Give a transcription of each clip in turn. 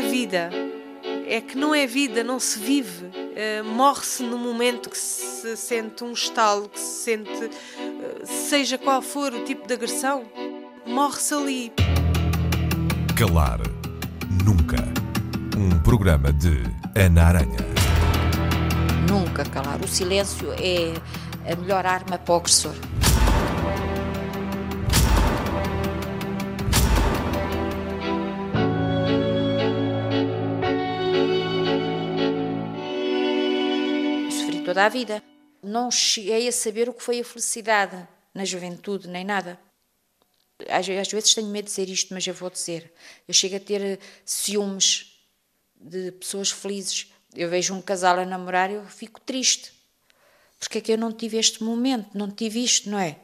é vida. É que não é vida, não se vive. Uh, Morre-se no momento que se sente um estalo, que se sente, uh, seja qual for o tipo de agressão, morre-se ali. Calar Nunca. Um programa de Ana Aranha. Nunca calar. O silêncio é a melhor arma para o agressor. Toda a vida. Não cheguei a saber o que foi a felicidade na juventude, nem nada. Às, às vezes tenho medo de dizer isto, mas eu vou dizer. Eu chego a ter ciúmes de pessoas felizes. Eu vejo um casal a namorar e eu fico triste. Porque é que eu não tive este momento, não tive isto, não é?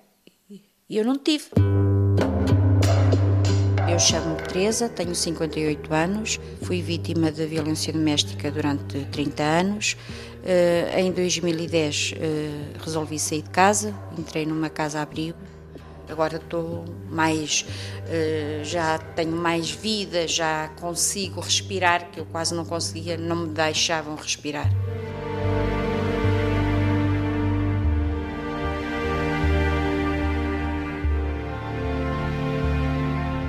E eu não tive. Eu chamo-me Teresa, tenho 58 anos, fui vítima de violência doméstica durante 30 anos. Uh, em 2010 uh, eh, resolvi sair de casa, entrei numa casa-abrigo Agora estou mais, eh, já tenho mais vida, já consigo respirar, que eu quase não conseguia, não me deixavam respirar.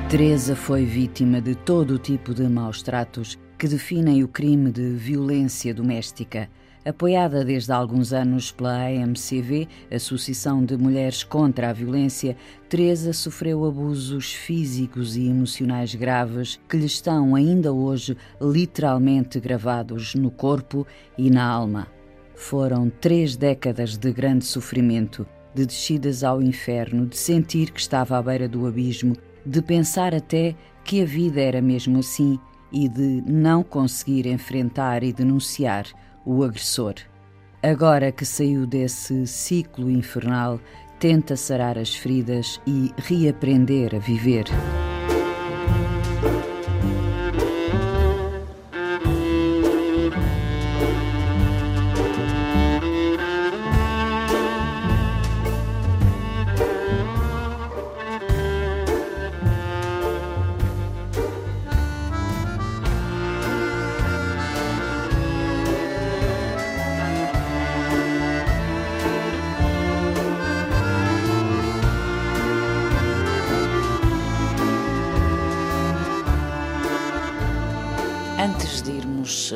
Teresa foi vítima de todo o tipo de maus tratos que definem o crime de violência doméstica. Apoiada desde há alguns anos pela AMCV, Associação de Mulheres contra a Violência, Teresa sofreu abusos físicos e emocionais graves que lhe estão ainda hoje literalmente gravados no corpo e na alma. Foram três décadas de grande sofrimento, de descidas ao inferno, de sentir que estava à beira do abismo, de pensar até que a vida era mesmo assim e de não conseguir enfrentar e denunciar o agressor. Agora que saiu desse ciclo infernal, tenta sarar as feridas e reaprender a viver.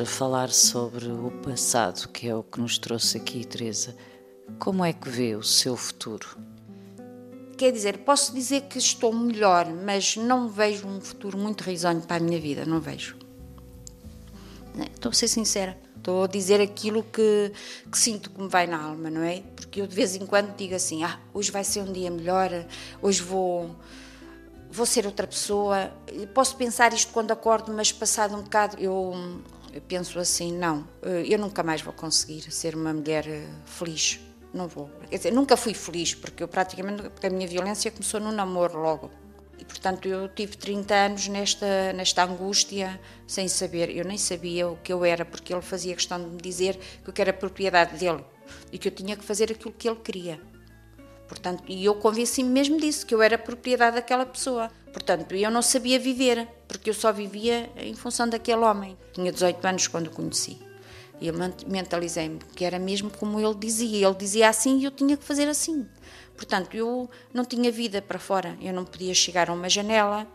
Falar sobre o passado, que é o que nos trouxe aqui, Teresa. Como é que vê o seu futuro? Quer dizer, posso dizer que estou melhor, mas não vejo um futuro muito risonho para a minha vida, não vejo. Estou a ser sincera. Estou a dizer aquilo que, que, sinto que me vai na alma, não é? Porque eu de vez em quando digo assim: ah, hoje vai ser um dia melhor, hoje vou, vou ser outra pessoa. Posso pensar isto quando acordo, mas passado um bocado eu penso assim, não, eh, eu nunca mais vou conseguir ser uma mulher eh, feliz, não vou. Quer dizer, nunca fui feliz, porque eu praticamente, porque a minha violência começou no namoro logo. E, portanto, eu tive 30 anos nesta, nesta angústia, sem saber. Eu nem sabia o que eu era, porque ele fazia questão de me dizer que eu era propriedade dele e que eu tinha que fazer aquilo que ele queria. Portanto, e eu convenci-me mesmo disso, que eu era propriedade daquela pessoa. Portanto, eu não sabia viver, porque eu só vivia em função daquele homem. Tinha 18 anos quando o conheci. E eu mentalizei-me que era mesmo como ele dizia. Ele dizia assim e eu tinha que fazer assim. Portanto, eu não tinha vida para fora. Eu não podia chegar a uma janela,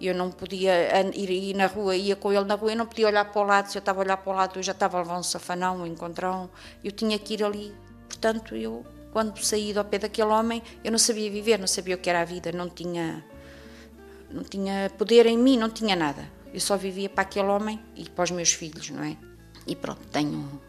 eu não podia ir, ir na rua, ia com ele na rua, eu não podia olhar para o lado. Se eu estava a olhar para o lado, eu já estava a levar um safanão, um encontrão. Eu tinha que ir ali. Portanto, eu quando saí do pé daquele homem, eu não sabia viver, não sabia o que era a vida, não tinha, não tinha poder em mim, não tinha nada. Eu só vivia para aquele homem e para os meus filhos, não é? E pronto, tenho.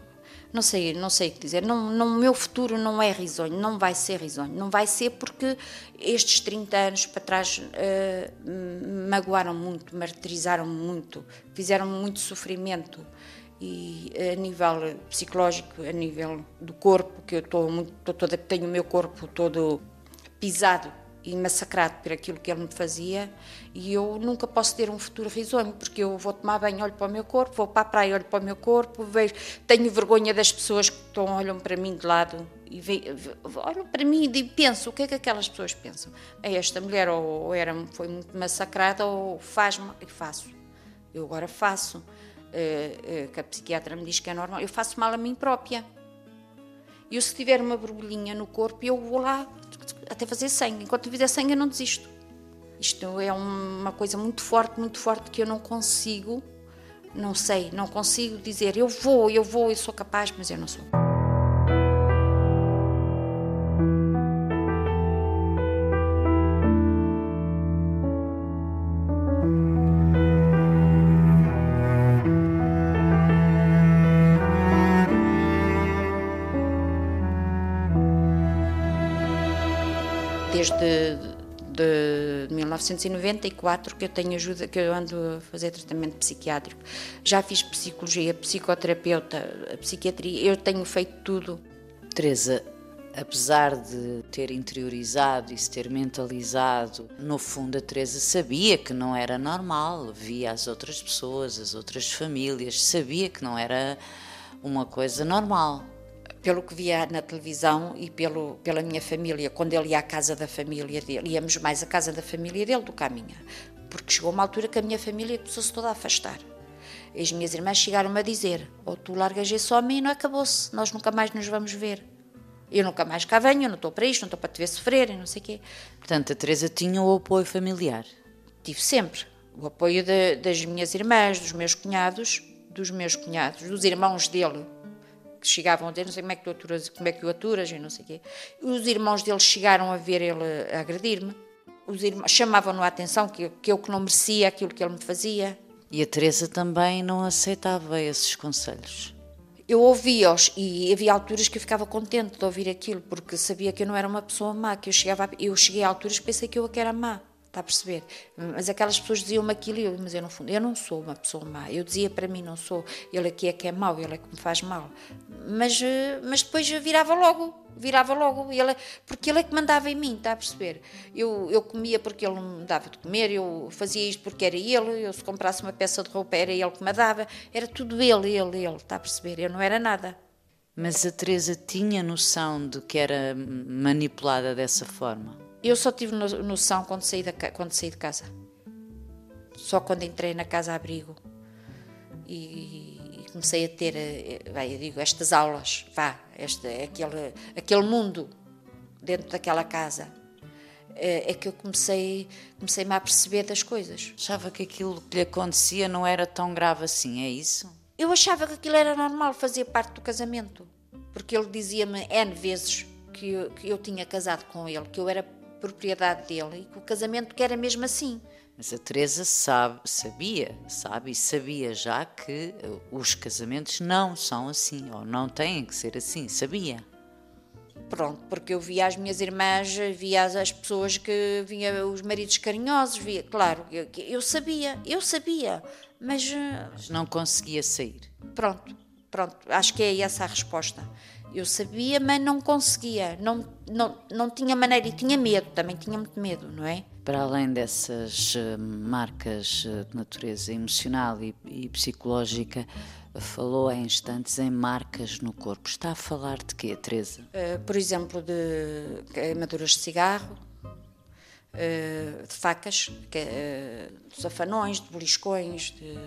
Não sei, não sei o que dizer. Não, não, o meu futuro não é risonho, não vai ser risonho. Não vai ser porque estes 30 anos para trás uh, magoaram muito, martirizaram muito, fizeram muito sofrimento e a nível psicológico, a nível do corpo, que eu estou muito, estou toda, tenho o meu corpo todo pisado e massacrado por aquilo que ele me fazia e eu nunca posso ter um futuro risonho porque eu vou tomar banho, olho para o meu corpo, vou para a praia, olho para o meu corpo, vejo, tenho vergonha das pessoas que estão, olham para mim de lado e ve, olham para mim e penso, o que é que aquelas pessoas pensam? É esta mulher ou, ou era, foi muito massacrada ou faz-me e faço Eu agora faço, uh, que a psiquiatra me diz que é normal, eu faço mal a mim própria. Eu, se tiver uma borbulhinha no corpo, eu vou lá até fazer sangue. Enquanto fizer sangue, eu não desisto. Isto é uma coisa muito forte, muito forte, que eu não consigo, não sei, não consigo dizer eu vou, eu vou, eu sou capaz, mas eu não sou. 1994 que eu tenho ajuda, que eu ando a fazer tratamento psiquiátrico. Já fiz psicologia, psicoterapeuta, psiquiatria, eu tenho feito tudo. Teresa, apesar de ter interiorizado e se ter mentalizado, no fundo a Teresa sabia que não era normal, via as outras pessoas, as outras famílias, sabia que não era uma coisa normal pelo que via na televisão e pelo, pela minha família, quando ele ia à casa da família dele, íamos mais à casa da família dele do que à minha, porque chegou uma altura que a minha família começou-se toda a afastar. E as minhas irmãs chegaram-me a dizer: ou oh, tu largas esse homem e não acabou-se, nós nunca mais nos vamos ver. Eu nunca mais cá venho, eu não estou para isto, não estou para te ver sofrer e não sei o quê. Portanto, a Teresa tinha o apoio familiar? Tive sempre. O apoio de, das minhas irmãs, dos meus cunhados, dos meus cunhados, dos irmãos dele, que chegavam a dizer, não sei como é que tu aturas, como é que o aturas e não sei o quê. Os irmãos dele chegaram a ver ele agredir-me. Os irmãos chamavam-no a atenção que, que eu que não merecia aquilo que ele me fazia. E a Teresa também não aceitava esses conselhos? Eu ouvia-os e havia alturas que eu ficava contente de ouvir aquilo, porque sabia que eu não era uma pessoa má, que eu chegava a, eu cheguei a alturas que pensei que eu a que era má. Está a perceber? Mas aquelas pessoas diziam-me aquilo e eu, mas eu fundo, eu não sou uma pessoa má. Eu dizia para mim, não sou. Ele aqui é que é mau, ele é que me faz mal. Mas, eh, mas depois virava logo, virava logo. Ele, porque ele é que mandava em mim, está a perceber? Eu, eu comia porque ele me dava de comer, eu fazia isto porque era ele. Eu, se comprasse uma peça de roupa, era ele que me dava. Era tudo ele, ele, ele, está a perceber? Eu não era nada. Mas a Teresa tinha noção de que era manipulada dessa forma? Eu só tive noção quando saí, da, quando saí de casa. Só quando entrei na casa-abrigo e, e, comecei a ter, eh, eu digo, estas aulas, vá, este, aquele, aquele mundo dentro daquela casa eh, é que eu comecei comecei-me a perceber das coisas. Achava que aquilo que lhe acontecia não era tão grave assim, é isso? Eu achava que aquilo era normal, fazia parte do casamento. Porque ele dizia-me N vezes que eu, que eu tinha casado com ele, que eu era propriedade dele e que o casamento que era mesmo assim. Mas a Teresa sabe, sabia, sabe e sabia já que eh, os casamentos não são assim, ou não têm que ser assim, sabia. Pronto, porque eu via as minhas irmãs, via as, pessoas que vinha os maridos carinhosos, via, claro, eu, eu sabia, eu sabia, mas, eh, mas não conseguia sair. Pronto, pronto, acho que é essa a resposta. Eu sabia, mas não conseguia, não, não, não tinha maneira e tinha medo, também tinha muito medo, não é? Para além dessas eh, marcas eh, de natureza emocional e, e psicológica, falou há instantes em marcas no corpo. Está a falar de quê, Teresa? Uh, por exemplo, de queimaduras de cigarro, uh, de facas, que, uh, de safanões, de beliscões, de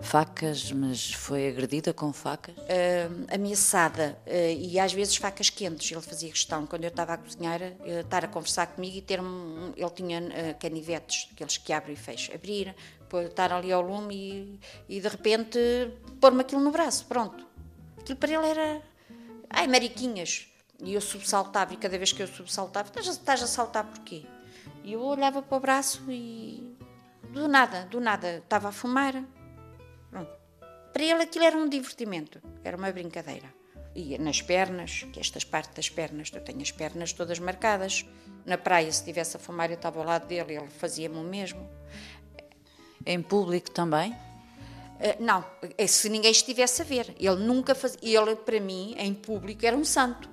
Facas, mas foi agredida com facas? Uh, ameaçada uh, e às vezes facas quentes. Ele fazia questão, quando eu estava a cozinhar, uh, estar a conversar comigo e ter um, ele tinha canivetes, aqueles que abrem e fecham, abrir, estar ali ao lume e, e de repente pôr-me aquilo no braço, pronto. Aquilo para ele era. Ai, mariquinhas. E eu subsaltava, e cada vez que eu subsaltava, estás a saltar porquê? E eu olhava para o braço e. Do nada, do nada, estava a fumar para ele aquilo era um divertimento, era uma brincadeira. E nas pernas, que estas partes das pernas, eu tenho as pernas todas marcadas. Na praia, se estivesse a fumar, eu estava ao lado dele, ele fazia-me o mesmo. Em público também? Uh, não, é se ninguém estivesse a ver. Ele nunca fazia. Ele, para mim, em público, era um santo.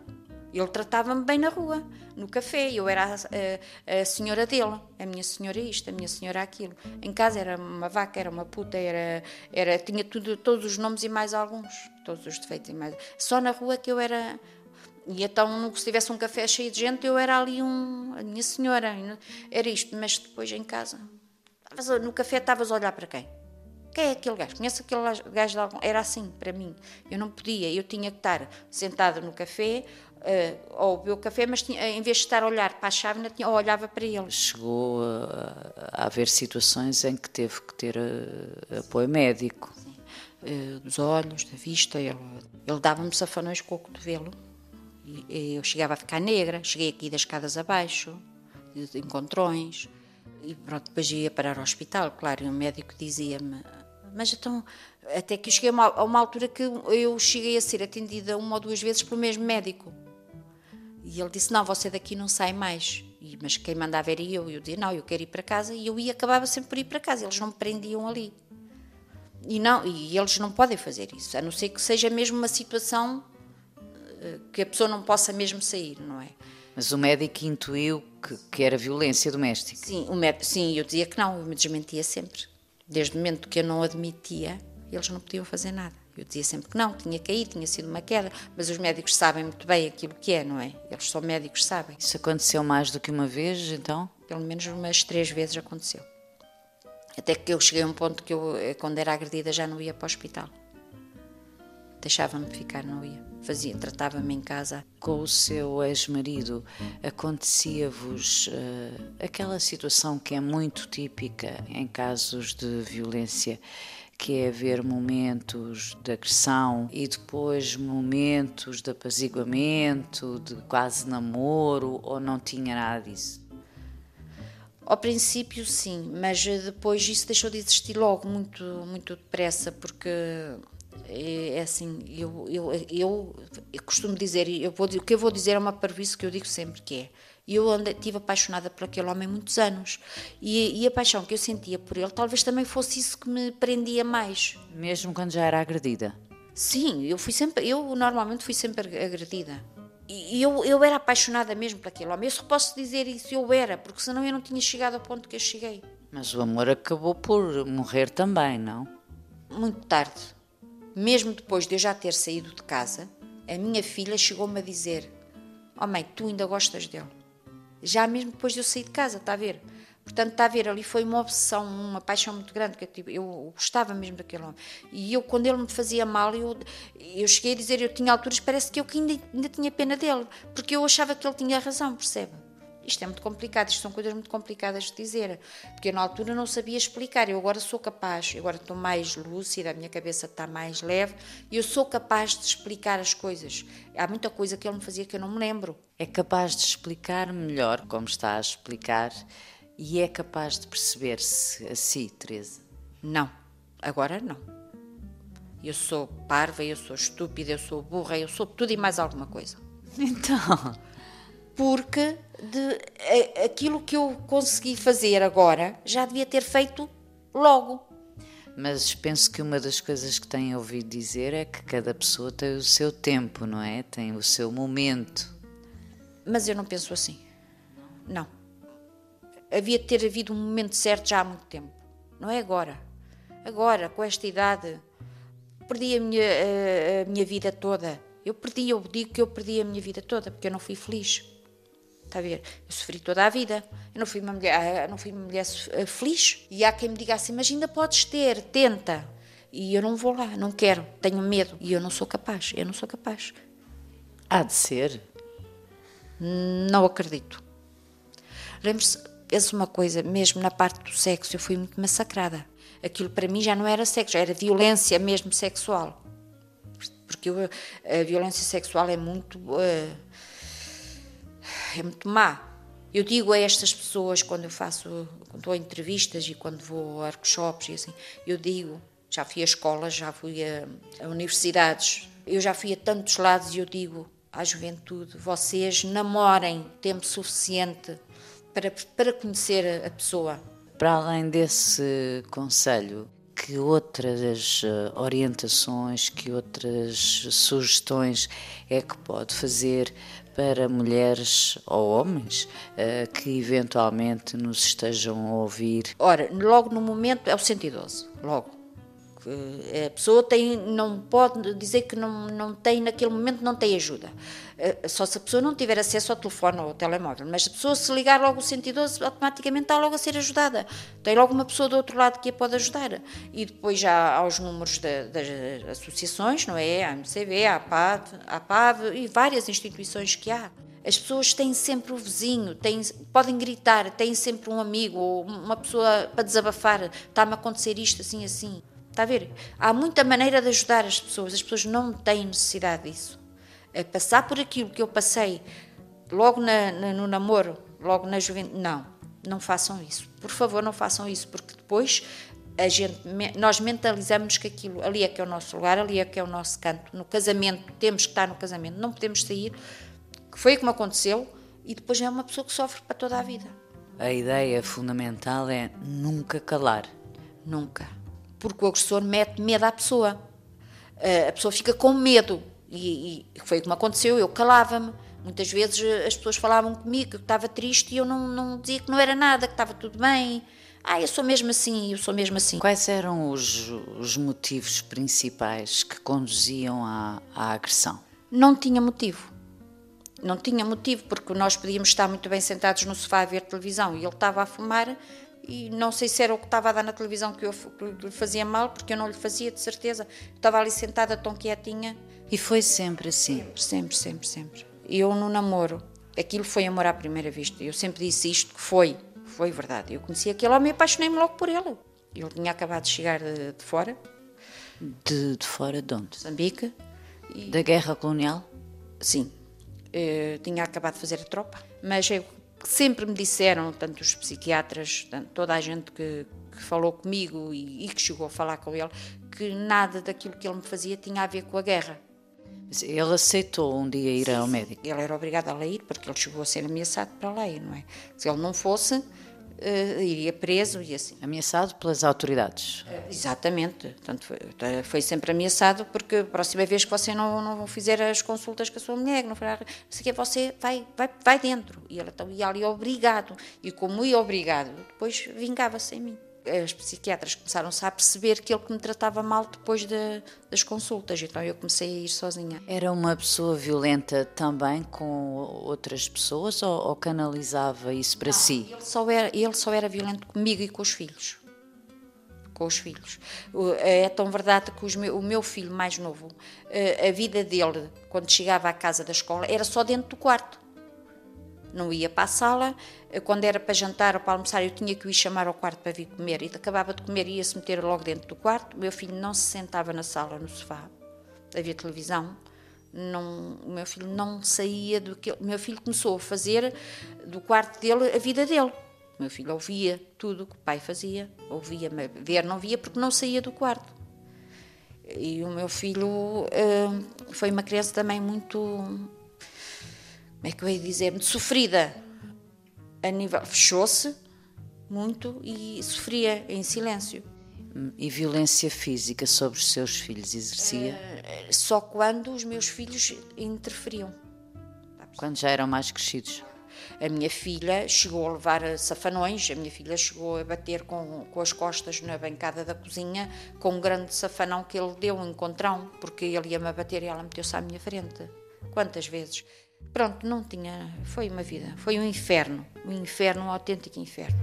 Ele tratava-me bem na rua, no café. Eu era a, a, a, senhora dele. A minha senhora isto, a minha senhora aquilo. Em casa era uma vaca, era uma puta, era, era, tinha tudo, todos os nomes e mais alguns. Todos os defeitos e mais. Só na rua que eu era. E então, se tivesse um café cheio de gente, eu era ali um. A minha senhora. Era isto. Mas depois em casa. No café estavas a olhar para quem? quem é aquele gajo? Conhece aquele gajo de algum... Era assim, para mim. Eu não podia, eu tinha que estar sentada no café, uh, ou beber o café, mas tinha, em vez de estar a olhar para a chávena, tinha, ou olhava para ele. Chegou a, a haver situações em que teve que ter uh, apoio médico. Uh, dos olhos, da vista, ele, ele dava-me safanões com o cotovelo. E, e eu chegava a ficar negra, cheguei aqui das escadas abaixo, de, de encontrões. E pronto, depois ia parar ao hospital, claro, e o médico dizia-me mas então, até que eu cheguei a uma, a uma altura que eu cheguei a ser atendida uma ou duas vezes pelo mesmo médico. E ele disse: Não, você daqui não sai mais. E, mas quem mandava era eu. E eu dizia: Não, eu quero ir para casa. E eu ia, acabava sempre por ir para casa. Eles não me prendiam ali. E, não, e eles não podem fazer isso, a não ser que seja mesmo uma situação eh, que a pessoa não possa mesmo sair, não é? Mas o médico intuiu que, que era violência doméstica? Sim, o médico, sim, eu dizia que não, eu me desmentia sempre. Desde o momento que eu não admitia, eles não podiam fazer nada. Eu dizia sempre que não, tinha caído, tinha sido uma queda, mas os médicos sabem muito bem aquilo que é, não é? Eles são médicos, sabem. Isso aconteceu mais do que uma vez, então? Pelo menos umas três vezes aconteceu. Até que eu cheguei a um ponto que eu, eh, quando era agredida, já não ia para o hospital. Deixava-me ficar, não ia. Fazia, tratava-me em casa. Com o seu ex-marido, acontecia-vos uh, aquela situação que é muito típica em casos de violência, que é haver momentos de agressão e depois momentos de apaziguamento, de quase namoro, ou não tinha nada disso? Ao princípio, sim, mas depois isso deixou de existir logo, muito, muito depressa, porque é, é assim, eu, eu, eu, eu, costumo dizer, eu vou, o que eu vou dizer é uma parvice que eu digo sempre que é. Eu estive apaixonada por aquele homem muitos anos e, e, a paixão que eu sentia por ele talvez também fosse isso que me prendia mais. Mesmo quando já era agredida? Sim, eu fui sempre, eu normalmente fui sempre agredida. E eu, eu era apaixonada mesmo por aquele homem. Eu só posso dizer isso, eu era, porque senão eu não tinha chegado ao ponto que eu cheguei. Mas o amor acabou por morrer também, não? Muito tarde mesmo depois de eu já ter saído de casa, a minha filha chegou-me a dizer: Oh mãe, tu ainda gostas dele? Já mesmo depois de eu sair de casa, está a ver? Portanto, está a ver, ali foi uma obsessão, uma paixão muito grande, que eu, tipo, eu gostava mesmo daquele homem. E eu, quando ele me fazia mal, eu, eu cheguei a dizer, eu tinha alturas, parece que eu que ainda, ainda tinha pena dele, porque eu achava que ele tinha razão, percebe? Isto é muito complicado, isto são coisas muito complicadas de dizer, porque eu na altura não sabia explicar. Eu agora sou capaz, eu agora estou mais lúcida, a minha cabeça está mais leve e eu sou capaz de explicar as coisas. Há muita coisa que ele me fazia que eu não me lembro. É capaz de explicar melhor como está a explicar e é capaz de perceber-se assim, Teresa? Não, agora não. Eu sou parva, eu sou estúpida, eu sou burra, eu sou tudo e mais alguma coisa. Então porque de, aquilo que eu consegui fazer agora já devia ter feito logo. Mas penso que uma das coisas que tenho ouvido dizer é que cada pessoa tem o seu tempo, não é? Tem o seu momento. Mas eu não penso assim. Não. Havia de ter havido um momento certo já há muito tempo. Não é agora. Agora, com esta idade, perdi a minha, a, a minha vida toda. Eu perdi, eu digo que eu perdi a minha vida toda porque eu não fui feliz. Está a ver? Eu sofri toda a vida. Eu não fui uma mulher, ah, não fui uma mulher ah, feliz. E há quem me diga assim: mas ainda podes ter, tenta. E eu não vou lá, não quero, tenho medo. E eu não sou capaz, eu não sou capaz. Há de ser? Não acredito. Lembre-se, penso uma coisa, mesmo na parte do sexo, eu fui muito massacrada. Aquilo para mim já não era sexo, era violência mesmo sexual. Porque eu, a violência sexual é muito. Uh, é muito má. Eu digo a estas pessoas quando eu faço, quando em entrevistas e quando vou a workshops e assim, eu digo, já fui a escolas, já fui a, a universidades, eu já fui a tantos lados e eu digo à juventude, vocês namorem tempo suficiente para, para conhecer a pessoa. Para além desse conselho, que outras eh, orientações, que outras sugestões é que pode fazer para mulheres ou homens uh, que eventualmente nos estejam a ouvir? Ora, logo no momento é o 112, logo. A pessoa tem, não pode dizer que não, não tem, naquele momento não tem ajuda. Eh, só se a pessoa não tiver acesso ao telefone ou ao telemóvel. Mas a pessoa, se ligar logo o 112, automaticamente está logo a ser ajudada. Tem logo uma pessoa do outro lado que a pode ajudar. E depois já há os números das associações, não é? A MCV, a APAV, a APAV e várias instituições que há. As pessoas têm sempre o vizinho, têm, podem gritar, têm sempre um amigo ou uma pessoa para desabafar. Está-me a acontecer isto, assim, assim. Está a ver? Há muita maneira de ajudar as pessoas. As pessoas não têm necessidade disso. A passar por aquilo que eu passei logo na, na, no namoro, logo na juventude. Não, não façam isso. Por favor, não façam isso, porque depois a gente, nós mentalizamos que aquilo ali é que é o nosso lugar, ali é que é o nosso canto. No casamento, temos que estar no casamento, não podemos sair que foi como aconteceu, e depois é uma pessoa que sofre para toda a vida. A ideia fundamental é nunca calar. Nunca. Porque o agressor mete medo à pessoa. A pessoa fica com medo. E, e foi como aconteceu, eu calava-me. Muitas vezes eh, as pessoas falavam comigo que eu estava triste e eu não, não dizia que não era nada, que estava tudo bem. Ah, eu sou mesmo assim, eu sou mesmo assim. Quais eram os, os motivos principais que conduziam à, à agressão? Não tinha motivo não tinha motivo, porque nós podíamos estar muito bem sentados no sofá a ver televisão e ele estava a fumar e não sei se era o que estava a dar na televisão que, eu, que lhe fazia mal, porque eu não lhe fazia, de certeza. estava ali sentada tão quietinha. E foi sempre assim? Sempre, sempre, sempre, sempre. Eu no namoro, aquilo foi amor à primeira vista. Eu sempre disse isto, que foi, foi verdade. Eu conheci aquele homem e apaixonei-me logo por ele. Ele tinha acabado de chegar de, de fora. De, de fora de onde? Moçambique. E... Da guerra colonial? Sim, eh, tinha acabado de fazer a tropa, mas eu, sempre me disseram, tanto os psiquiatras, tanto, toda a gente que, que falou comigo e, e, que chegou a falar com ele, que nada daquilo que ele me fazia tinha a ver com a guerra. Ele aceitou um dia ir ao médico? Ele era obrigado a ir, porque ele chegou a ser ameaçado para a lei, não é? Se ele não fosse, uh, iria preso e assim. Ameaçado pelas autoridades? Uh, exatamente. Portanto, foi, tá, foi, sempre ameaçado porque a próxima vez que você não, não fizer as consultas com a sua mulher, não, não sei que, você vai, vai, vai dentro. E ele então ia ali obrigado. E como ia obrigado, depois vingava-se em mim as psiquiatras começaram-se a perceber que ele que me tratava mal depois de, das consultas, então eu comecei a ir sozinha. Era uma pessoa violenta também com outras pessoas ou, ou canalizava isso para Não, si? Ele só, era, ele só era violento comigo e com os filhos. Com os filhos. É tão verdade que meu, o meu filho mais novo, a vida dele, quando chegava à casa da escola, era só dentro do quarto não ia para a sala. Quando era para jantar ou para almoçar, eu tinha que o ir chamar ao quarto para vir comer. E acabava de comer e ia-se meter logo dentro do quarto. O meu filho não se sentava na sala, no sofá, havia televisão. Não, o meu filho não saía do que. O meu filho começou a fazer do quarto dele a vida dele. O meu filho ouvia tudo o que o pai fazia, ouvia, ver não via porque não saía do quarto. E o meu filho uh, foi uma criança também muito como é que eu ia dizer, muito sofrida. A nível, fechou-se muito e sofria em silêncio. E violência física sobre os seus filhos exercia? Uh, só quando os meus filhos interferiam. Quando já eram mais crescidos? A minha filha chegou a levar safanões, a minha filha chegou a bater com, com as costas na bancada da cozinha com um grande safanão que ele deu, um encontrão, porque ele ia-me bater e ela meteu-se à minha frente. Quantas vezes? Pronto, não tinha. Foi uma vida. Foi um inferno. Um inferno, um autêntico inferno.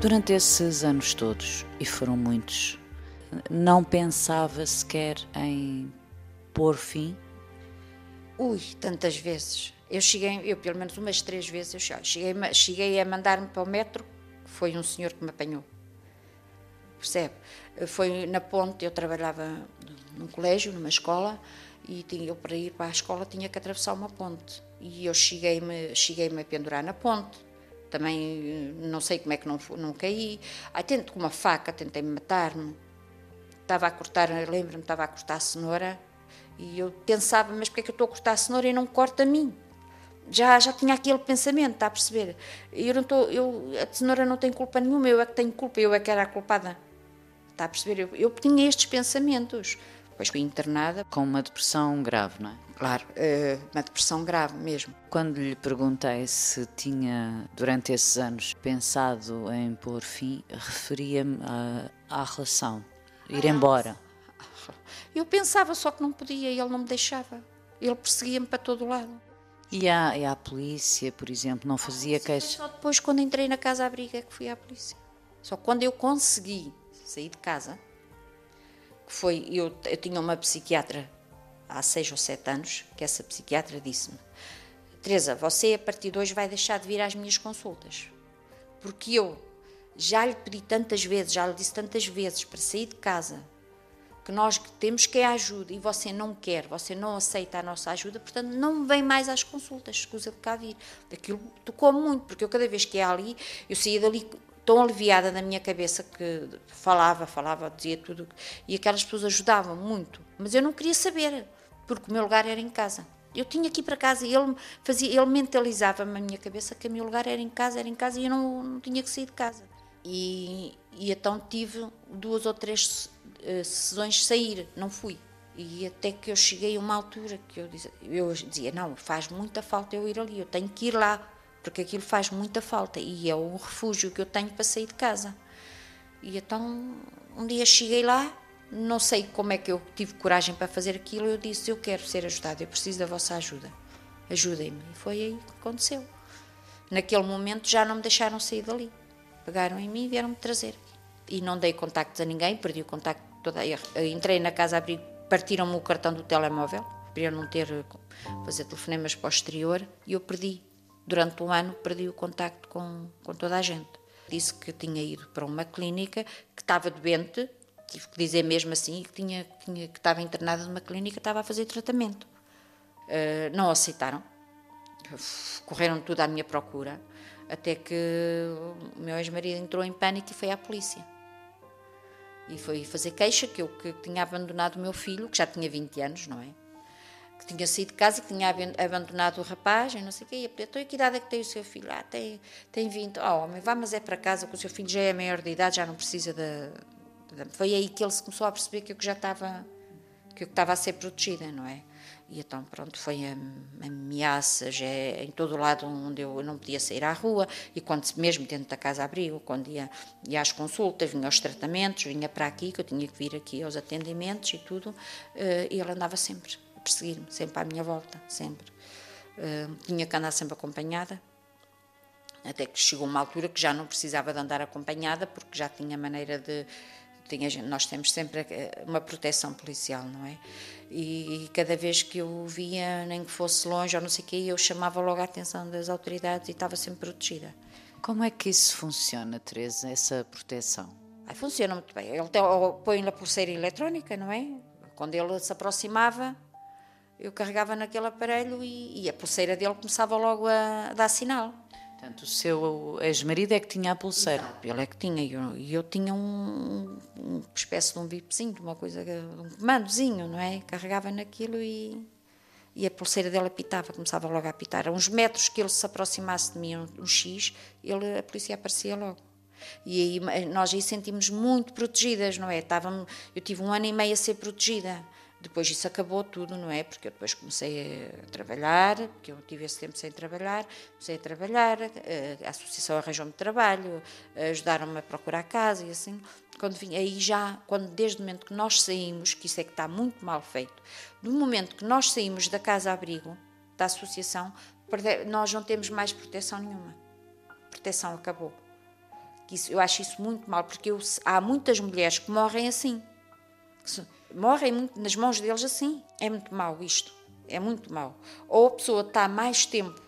Durante esses anos todos, e foram muitos, não pensava sequer em pôr fim? Ui, tantas vezes. Eu cheguei, eu pelo menos umas três vezes, eu cheguei, cheguei a mandar-me para o metro, foi um senhor que me apanhou. Percebe? Foi na ponte, eu trabalhava num colégio, numa escola, e tinha, eu para ir para a escola tinha que atravessar uma ponte. E eu cheguei-me cheguei -me a pendurar na ponte. Também não sei como é que não, não caí. Aí tento com uma faca tentei matar-me. Estava a cortar lembro-me estava a cortar a cenoura. E eu pensava mas porque é que eu estou a cortar a cenoura e não corta a mim? Já já tinha aquele pensamento está a perceber? Eu não estou eu a cenoura não tem culpa nenhuma eu é que tenho culpa eu é que era a culpada. Está a perceber? Eu, eu tinha estes pensamentos Depois fui internada. Com uma depressão grave, não é? Claro, eh, uma depressão grave mesmo. Quando lhe perguntei se tinha, durante esses anos, pensado em pôr fim, referia-me à, à relação, ir embora. Eu pensava só que não podia e ele não me deixava. Ele perseguia-me para todo o lado. E a, e a polícia, por exemplo, não fazia queixa? Só depois, quando entrei na casa à briga, que fui à polícia. Só quando eu consegui sair de casa, que foi, eu, eu tinha uma psiquiatra há seis ou sete anos, que essa psiquiatra disse-me, Teresa, você a partir de hoje vai deixar de vir às minhas consultas, porque eu já lhe pedi tantas vezes, já lhe disse tantas vezes para sair de casa, que nós temos que a ajuda e você não quer, você não aceita a nossa ajuda, portanto não vem mais às consultas, escusa de cá vir. Aquilo tocou muito, porque eu cada vez que ia ali, eu saía dali tão aliviada na minha cabeça que falava, falava, dizia tudo, e aquelas pessoas ajudavam muito, mas eu não queria saber, porque o meu lugar era em casa. Eu tinha que ir para casa e ele fazia, ele mentalizava-me na minha cabeça que o meu lugar era em casa, era em casa e eu não, não tinha que sair de casa. E, e então tive duas ou três uh, sessões sair, não fui. E até que eu cheguei a uma altura que eu dizia, eu dizia, não, faz muita falta eu ir ali, eu tenho que ir lá, porque aquilo faz muita falta e é o refúgio que eu tenho para sair de casa. E então um dia cheguei lá, não sei como é que eu tive coragem para fazer aquilo, eu disse, eu quero ser ajudada, eu preciso da vossa ajuda, ajudem-me. E foi aí que aconteceu. Naquele momento já não me deixaram sair dali. Pegaram em mim e vieram-me trazer e não dei contactos a ninguém, perdi o contacto toda. Entrei na casa partiram-me o cartão do telemóvel para eu não ter fazer telefonemas para o exterior e eu perdi. Durante um ano perdi o contacto com, com toda a gente. Disse que tinha ido para uma clínica, que estava doente, tive que dizer mesmo assim, que, tinha, tinha, que estava internada numa clínica, estava a fazer tratamento. Uh, não aceitaram, correram tudo à minha procura, até que o meu ex-marido entrou em pânico e foi à polícia. E foi fazer queixa que eu que tinha abandonado o meu filho, que já tinha 20 anos, não é? Tinha saído de casa e tinha abandonado o rapaz, e não sei o quê. E eu então, que idade é que tem o seu filho? Ah, tem, tem 20. Oh, homem, vá, mas é para casa, que o seu filho já é maior de idade, já não precisa de, de... Foi aí que ele se começou a perceber que eu já estava, que eu estava a ser protegida, não é? E então, pronto, foi ameaças é, em todo o lado onde eu não podia sair à rua, e quando, mesmo dentro da casa-abrigo, quando ia, ia às consultas, vinha aos tratamentos, vinha para aqui, que eu tinha que vir aqui aos atendimentos e tudo, uh, e ele andava sempre a perseguir-me, sempre à minha volta, sempre. Uh, tinha que andar sempre acompanhada, até que chegou uma altura que já não precisava de andar acompanhada, porque já tinha maneira de tinha, nós temos sempre eh, uma proteção policial, não é? E, cada vez que eu via, nem que fosse longe ou não sei o quê, eu chamava logo a atenção das autoridades e estava sempre protegida. Como é que isso funciona, Teresa, essa proteção? Ah, funciona muito bem. Ele põe na pulseira eletrónica, não é? Quando ele se aproximava, eu carregava naquele aparelho e, e a pulseira dele começava logo a, a dar sinal. Portanto, o seu ex-marido é que tinha a pulseira. Ele é que tinha, e eu, eu, tinha um, uma espécie de um VIPzinho, uma coisa, um comandozinho, não é? Carregava naquilo e, e a pulseira dele apitava, começava logo a apitar. A uns metros que ele se aproximasse de mim, um, um X, ele, a polícia aparecia logo. E aí nós aí sentimos muito protegidas, não é? Estávamos, eu tive um ano e meio a ser protegida. Depois isso acabou tudo, não é? Porque eu depois comecei a trabalhar, porque eu tive esse tempo sem trabalhar, comecei a trabalhar, eh, a associação arranjou-me trabalho, ajudaram-me a procurar casa e assim. Quando vim, aí já, quando desde o momento que nós saímos, que isso é que está muito mal feito, do momento que nós saímos da casa-abrigo, da associação, nós não temos mais proteção nenhuma. Proteção acabou. Isso, eu acho isso muito mal, porque eu, há muitas mulheres que morrem assim morrem nas mãos deles assim. É muito mau isto. É muito mau. Ou a pessoa está mais tempo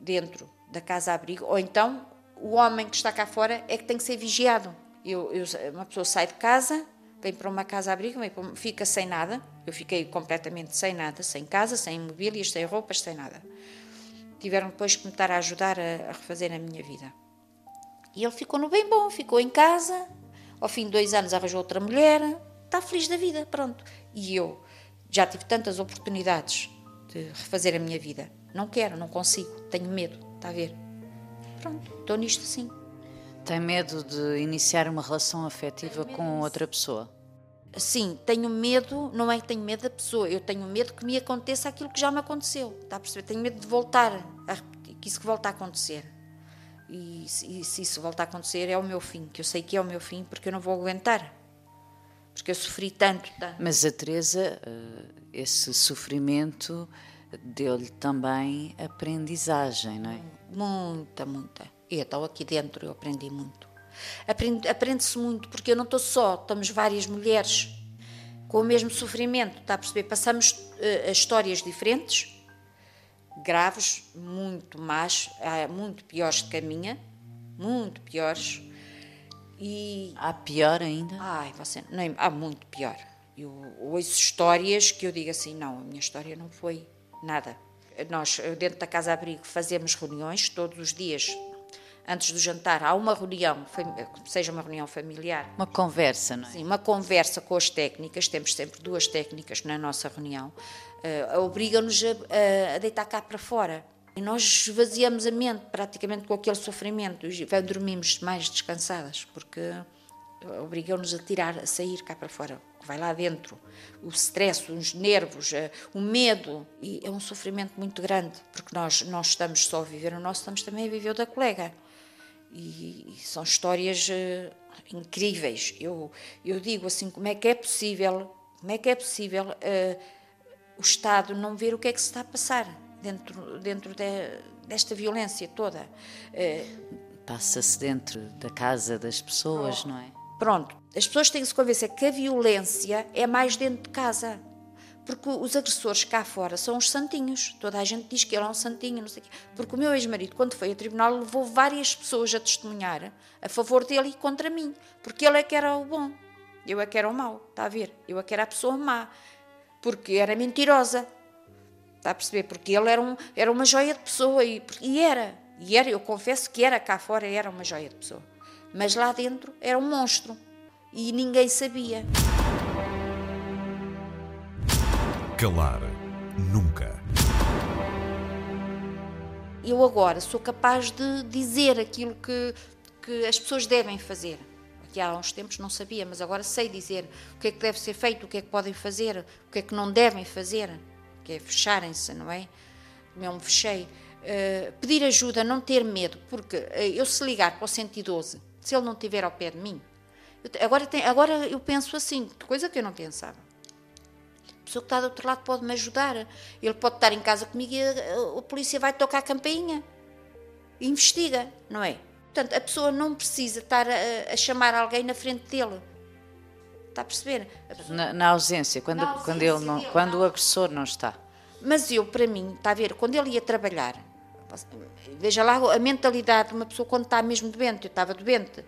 dentro da casa-abrigo, ou então o homem que está cá fora é que tem que ser vigiado. Eu, eu, uma pessoa sai de casa, vem para uma casa-abrigo, fica sem nada. Eu fiquei completamente sem nada, sem casa, sem mobílias, sem roupas, sem nada. Tiveram depois que me estar a ajudar a, a refazer a minha vida. E ele ficou no bem bom, ficou em casa. Ao fim de dois anos arranjou outra mulher, está feliz da vida, pronto. E eu já tive tantas oportunidades de refazer a minha vida. Não quero, não consigo, tenho medo, está a ver? Pronto, estou nisto sim. Tem medo de iniciar uma relação afetiva com outra pessoa? Sim, tenho medo, não é que tenho medo da pessoa, eu tenho medo que me aconteça aquilo que já me aconteceu. Está a perceber? Tenho medo de voltar a repetir, que isso que volta a acontecer. E, e se isso voltar a acontecer, é o meu fim, que eu sei que é o meu fim, porque eu não vou aguentar. Porque eu sofri tanto, tanto. Mas a Teresa, eh, esse sofrimento deu-lhe também aprendizagem, não é? Muita, muita. E então aqui dentro eu aprendi muito. Aprende-se muito, porque eu não estou só, estamos várias mulheres com o mesmo sofrimento, está a perceber? Passamos uh, histórias diferentes, graves, muito más, muito piores que a minha, muito piores. E... Há pior ainda? Ai, você, não, há muito pior. Eu ouço histórias que eu digo assim: não, a minha história não foi nada. Nós, dentro da Casa Abrigo, fazemos reuniões todos os dias, antes do jantar, há uma reunião, seja uma reunião familiar. Uma conversa, não é? Sim, uma conversa com as técnicas, temos sempre duas técnicas na nossa reunião, uh, obrigam-nos a, a, deitar cá para fora. E nós esvaziamos a mente praticamente com aquele sofrimento e dormimos mais descansadas, porque obrigam-nos a tirar, a sair cá para fora, vai lá dentro. O stress, os nervos, eh, o medo. E é um sofrimento muito grande, porque nós não estamos só a viver o nosso, estamos também a viver o da colega. E, e são histórias uh, incríveis. Eu, eu digo assim, como é que é possível, como é que é possível uh, o Estado não ver o que é que se está a passar dentro, dentro de, desta violência toda? Uh, Passa-se dentro da casa das pessoas, oh, não é? Pronto, as pessoas têm que se convencer que a violência é mais dentro de casa porque os agressores cá fora são os santinhos. Toda a gente diz que ele é um santinho, não sei o quê. Porque o meu ex-marido, quando foi a tribunal, levou várias pessoas a testemunhar a favor dele e contra mim. Porque ele é que era o bom, eu é que era o mau, está a ver? Eu é que era a pessoa má, porque era mentirosa. Está a perceber? Porque ele era, um, era uma joia de pessoa e, e era. E era, eu confesso que era cá fora, era uma joia de pessoa. Mas lá dentro era um monstro. E ninguém sabia. Calar nunca. Eu agora sou capaz de dizer aquilo que, que as pessoas devem fazer. Aqui há uns tempos não sabia, mas agora sei dizer o que é que deve ser feito, o que é que podem fazer, o que é que não devem fazer, que é fecharem-se, não é? Não me fechei. Uh, pedir ajuda, não ter medo, porque uh, eu se ligar para o 112, se ele não estiver ao pé de mim, eu, agora, tem, agora eu penso assim, coisa que eu não pensava pessoa que está do outro lado pode me ajudar. Ele pode estar em casa comigo e a, a polícia vai tocar a campainha investiga, não é? Portanto, a pessoa não precisa estar a, a chamar alguém na frente dele. Está a perceber? A pessoa... na, na, ausência, quando, na ausência quando, ele não, dele, quando não. o agressor não está. Mas eu, para mim, está a ver, quando ele ia trabalhar, veja lá a mentalidade de uma pessoa quando está mesmo doente, eu estava doente.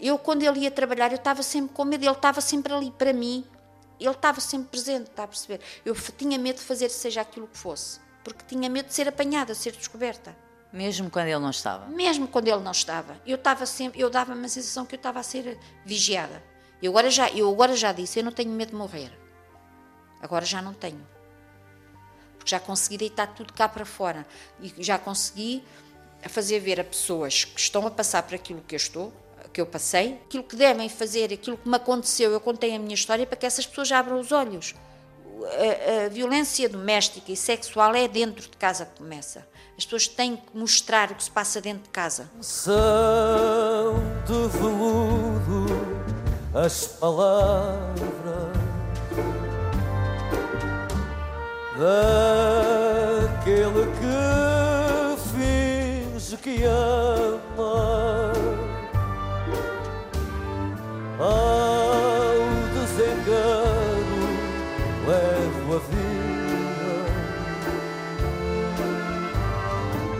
Eu, quando ele ia trabalhar, eu estava sempre com medo, ele estava sempre ali para mim, ele estava sempre presente, está a perceber? Eu tinha medo de fazer seja aquilo que fosse, porque tinha medo de ser apanhada, de ser descoberta. Mesmo quando ele não estava? Mesmo quando ele não estava. Eu estava sempre, eu dava uma sensação que eu estava a ser vigiada. Eu agora já, eu agora já disse, eu não tenho medo de morrer. Agora já não tenho. Porque já consegui deitar tudo cá para fora e já consegui fazer ver a pessoas que estão a passar por aquilo que eu estou, que eu passei, aquilo que devem fazer, aquilo que me aconteceu, eu contei a minha história para que essas pessoas abram os olhos. A, a, violência doméstica e sexual é dentro de casa que começa. As pessoas têm que mostrar o que se passa dentro de casa. São de veludo as palavras daquele que finge que ama ao desengano levo a vida.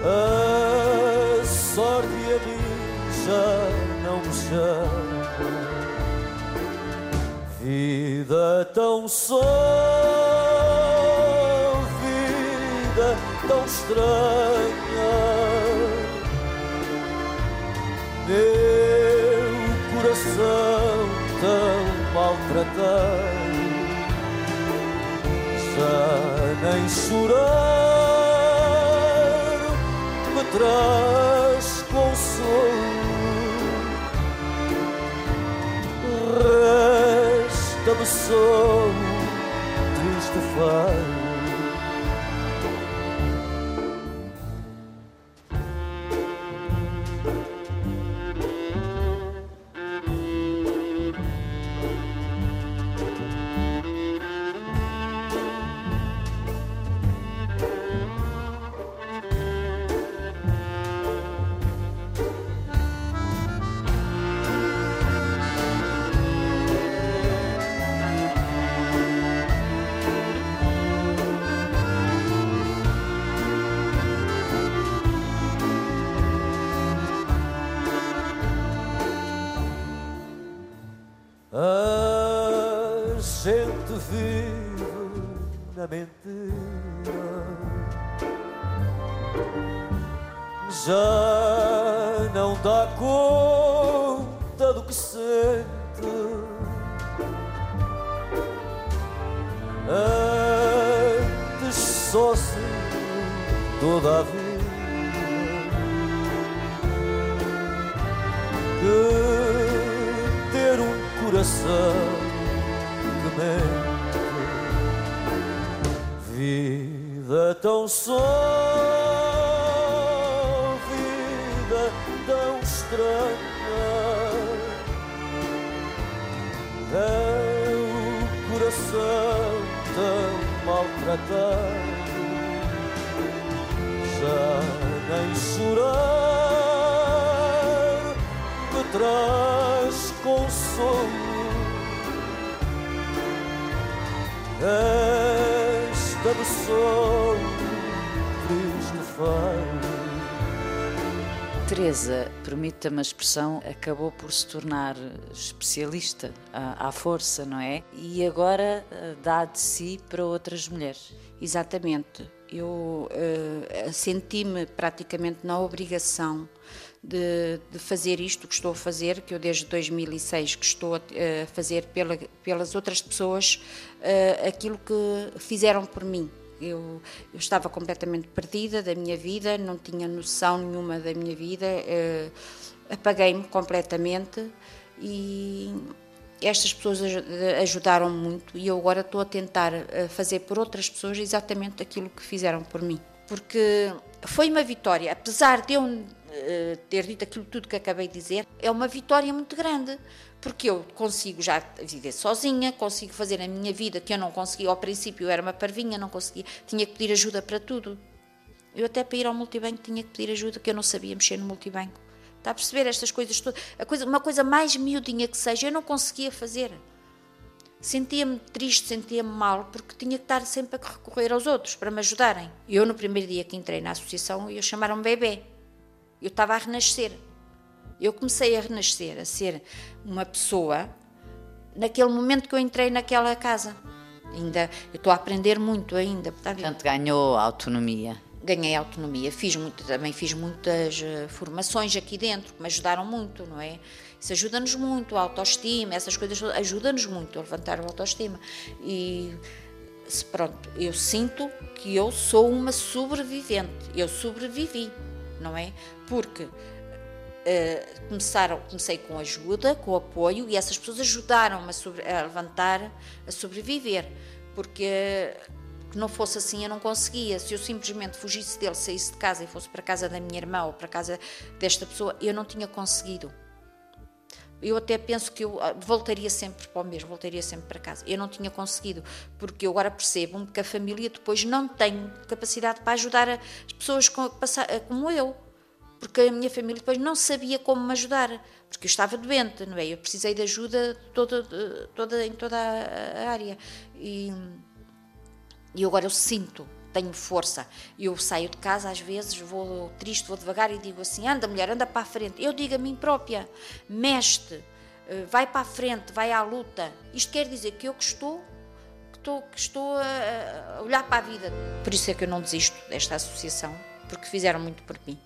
A sorte a mim já não me chama. Vida tão só, vida tão estranha. Meu coração tão maltratei, já nem chorar me traz sou triste faz. Do que sente. Antes se toda a vida que ter um coração Teresa, permita-me a expressão, acabou por se tornar especialista à, força, não é? E agora uh, dá de si para outras mulheres. Exatamente. Eu uh, senti-me praticamente na obrigação de, de, fazer isto que estou a fazer, que eu desde 2006 que estou a, a fazer pela, pelas outras pessoas uh, aquilo que fizeram por mim eu, eu, estava completamente perdida da minha vida, não tinha noção nenhuma da minha vida, uh, apaguei-me completamente e estas pessoas ajudaram muito e eu agora estou a tentar eh, fazer por outras pessoas exatamente aquilo que fizeram por mim. Porque foi uma vitória, apesar de eu eh, ter dito aquilo tudo que acabei de dizer, é uma vitória muito grande, porque eu consigo já viver sozinha, consigo fazer a minha vida que eu não conseguia ao princípio, eu era uma parvinha, não conseguia, tinha que pedir ajuda para tudo. Eu até para ir ao multibanco tinha que pedir ajuda, que eu não sabia mexer no multibanco. Está a perceber estas coisas todas? Coisa, uma coisa mais miudinha que seja, eu não conseguia fazer. Sentia-me triste, sentia-me mal, porque tinha que estar sempre a recorrer aos outros para me ajudarem. Eu, no primeiro dia que entrei na associação, eu chamaram-me bebê. Eu estava a renascer. Eu comecei a renascer, a ser uma pessoa naquele momento que eu entrei naquela casa. Ainda eu estou a aprender muito ainda. Portanto, ganhou autonomia. Ganhei autonomia, fiz muito, também fiz muitas uh, formações aqui dentro que me ajudaram muito, não é? Isso ajuda-nos muito, a autoestima, essas coisas ajuda-nos muito a levantar a autoestima. E pronto, eu sinto que eu sou uma sobrevivente, eu sobrevivi não é? Porque uh, começaram, comecei com ajuda, com apoio, e essas pessoas ajudaram-me a, a, levantar, a sobreviver, porque que não fosse assim eu não conseguia. Se eu simplesmente fugisse dele, saísse de casa e fosse para a casa da minha irmã ou para a casa desta pessoa, eu não tinha conseguido. Eu até penso que eu ah, voltaria sempre para o mesmo, voltaria sempre para casa. Eu não tinha conseguido, porque eu agora percebo que a família depois não tem capacidade para ajudar as pessoas como eu. Porque a minha família depois não sabia como me ajudar, porque eu estava doente, não é? Eu precisei de ajuda toda, toda, em toda a área. E, e agora eu sinto tenho força. Eu saio de casa, às vezes vou triste, vou devagar e digo assim: anda, mulher, anda para a frente. Eu digo a mim própria: mexe eh, vai para a frente, vai à luta. Isto quer dizer que eu que estou, que estou, que estou a olhar para a vida. Por isso é que eu não desisto desta associação, porque fizeram muito por mim.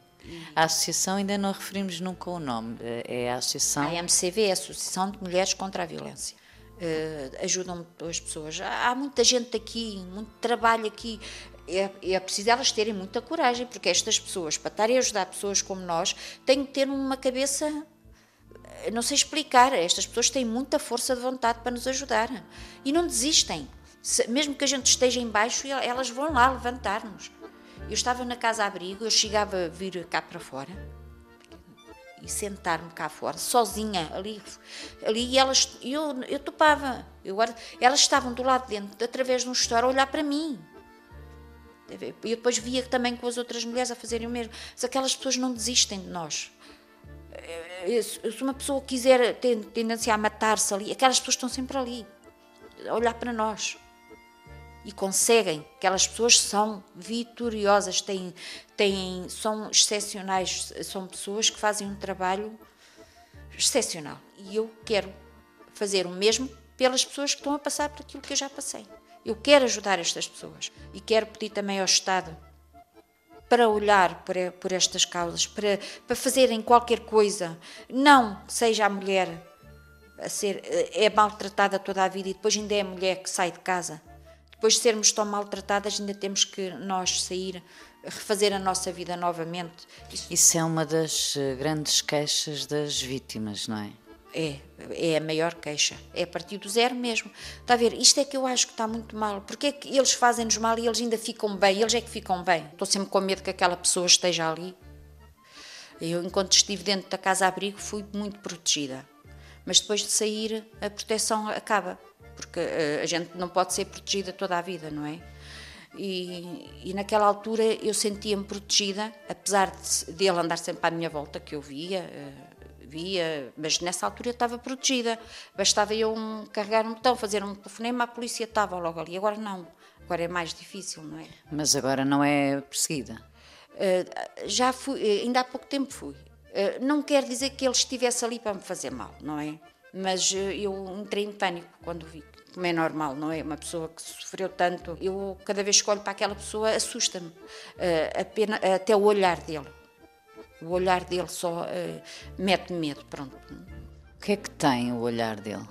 A associação ainda não referimos nunca o nome, é a associação. A MCV é a Associação de Mulheres contra a Violência. Uh, ajudam as pessoas. Há muita gente aqui, muito trabalho aqui é, é preciso elas terem muita coragem, porque estas pessoas, para estarem a ajudar pessoas como nós, têm que ter uma cabeça não sei explicar. Estas pessoas têm muita força de vontade para nos ajudar e não desistem. Mesmo que a gente esteja em baixo, elas vão lá levantar-nos. Eu estava na casa-abrigo, eu chegava a vir cá para fora e sentar-me cá fora, sozinha, ali, ali e elas, eu, eu topava. Eu, elas estavam do lado de dentro, através de um store, a olhar para mim. E depois via também com as outras mulheres a fazerem o mesmo. Mas aquelas pessoas não desistem de nós. Se uma pessoa quiser ter tendência a matar-se ali, aquelas pessoas estão sempre ali, a olhar para nós. E conseguem. Aquelas pessoas são vitoriosas, têm, têm, são excepcionais, são pessoas que fazem um trabalho excepcional. E eu quero fazer o mesmo pelas pessoas que estão a passar por aquilo que eu já passei. Eu quero ajudar estas pessoas e quero pedir também ao Estado para olhar por, por estas causas, para, para fazerem qualquer coisa. Não seja a mulher a ser é maltratada toda a vida e depois ainda é a mulher que sai de casa. Depois de sermos tão maltratadas, ainda temos que nós sair, refazer a nossa vida novamente. Isso, Isso é uma das eh, grandes queixas das vítimas, não é? É, é a maior queixa. É a partir do zero mesmo. Está a ver? Isto é que eu acho que está muito mal. Porque é que eles fazem-nos mal e eles ainda ficam bem? Eles é que ficam bem. Estou sempre com medo que aquela pessoa esteja ali. Eu, enquanto estive dentro da casa-abrigo, fui muito protegida. Mas depois de sair, a proteção acaba. Porque uh, a gente não pode ser protegida toda a vida, não é? E, e, naquela altura eu sentia-me protegida, apesar de, de, ele andar sempre à minha volta, que eu via. Uh, via, mas nessa altura eu estava protegida. Bastava eu um, carregar um botão, fazer um telefonema, a polícia estava logo ali. Agora não, agora é mais difícil, não é? Mas agora não é perseguida? Uh, já fui, eh, ainda há pouco tempo fui. Uh, não quer dizer que ele estivesse ali para me fazer mal, não é? Mas uh, eu entrei em pânico quando vi, como é normal, não é? Uma pessoa que sofreu tanto, eu cada vez que olho para aquela pessoa assusta-me, apenas até o olhar dele o olhar dele só uh, mete medo, pronto. O que é que tem o olhar dele?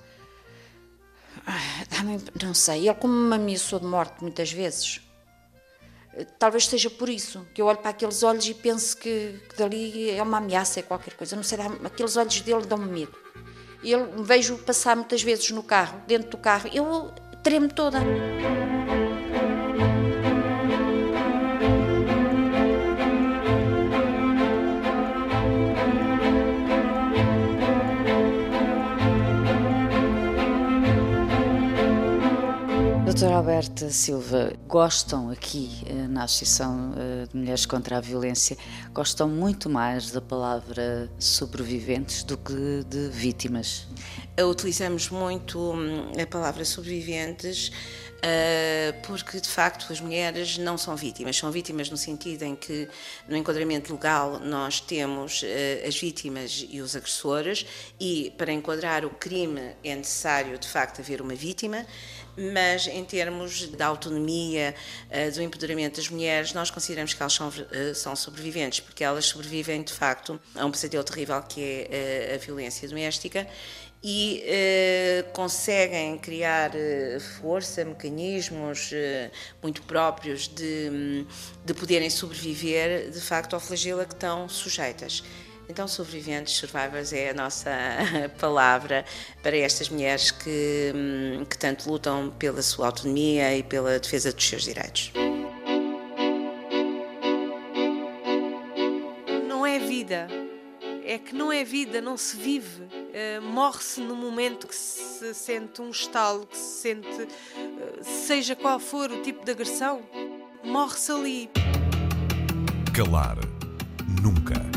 Ah, não sei, ele como me ameaçou de morte muitas vezes. Eh, talvez seja por isso que eu olho para aqueles olhos e penso que, que dali é uma ameaça, é qualquer coisa. Não sei, aqueles olhos dele dão-me medo. Eu vejo passar muitas vezes no carro, dentro do carro, eu tremo toda. Doutora Alberta Silva, gostam aqui eh, na Associação eh, de Mulheres contra a Violência, gostam muito mais da palavra sobreviventes do que de vítimas? Utilizamos muito hum, a palavra sobreviventes porque de facto as mulheres não são vítimas, são vítimas no sentido em que no enquadramento legal nós temos as vítimas e os agressores e para enquadrar o crime é necessário de facto haver uma vítima mas em termos da autonomia, uh, do empoderamento das mulheres, nós consideramos que elas são, uh, são, sobreviventes, porque elas sobrevivem de facto a um pesadelo terrível que é uh, a violência doméstica e conseguem criar força, mecanismos muito próprios de, de poderem sobreviver de facto ao flagelo a que estão sujeitas. Então, sobreviventes, survivors, é a nossa palavra para estas mulheres que, hum, que tanto lutam pela sua autonomia e pela defesa dos seus direitos. Não é vida. É que não é vida, não se vive. Uh, Morre-se no momento que se sente um estalo, que se sente, uh, seja qual for o tipo de agressão, morre-se ali. Calar nunca.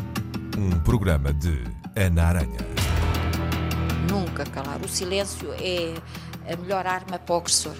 Programa de Ana Aranha. Nunca calar. O silêncio é a melhor arma para o agressor.